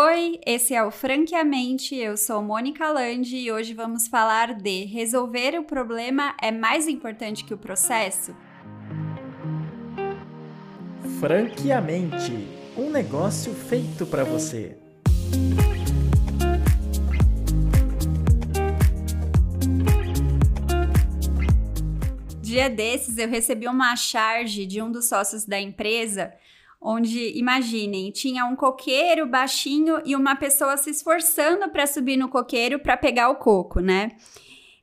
Oi, esse é o Franqueamente, eu sou Mônica Landi e hoje vamos falar de resolver o problema é mais importante que o processo? Franqueamente, um negócio feito para você. Dia desses eu recebi uma charge de um dos sócios da empresa onde, imaginem, tinha um coqueiro baixinho e uma pessoa se esforçando para subir no coqueiro para pegar o coco, né?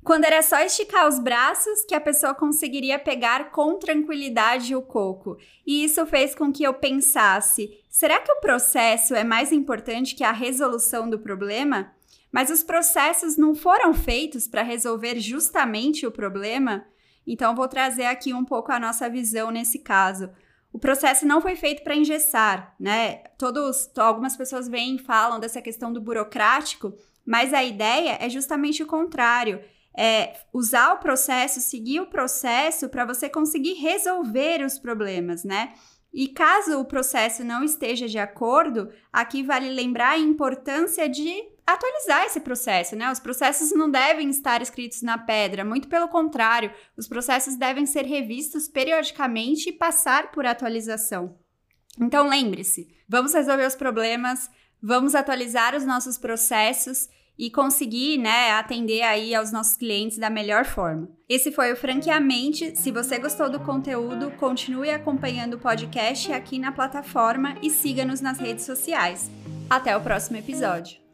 Quando era só esticar os braços que a pessoa conseguiria pegar com tranquilidade o coco. E isso fez com que eu pensasse: será que o processo é mais importante que a resolução do problema? Mas os processos não foram feitos para resolver justamente o problema? Então, vou trazer aqui um pouco a nossa visão nesse caso o processo não foi feito para engessar, né? Todos, algumas pessoas vêm e falam dessa questão do burocrático, mas a ideia é justamente o contrário. É usar o processo, seguir o processo para você conseguir resolver os problemas, né? E caso o processo não esteja de acordo, aqui vale lembrar a importância de atualizar esse processo, né? Os processos não devem estar escritos na pedra, muito pelo contrário, os processos devem ser revistos periodicamente e passar por atualização. Então lembre-se, vamos resolver os problemas, vamos atualizar os nossos processos e conseguir, né, atender aí aos nossos clientes da melhor forma. Esse foi o Franqueamente. Se você gostou do conteúdo, continue acompanhando o podcast aqui na plataforma e siga-nos nas redes sociais. Até o próximo episódio.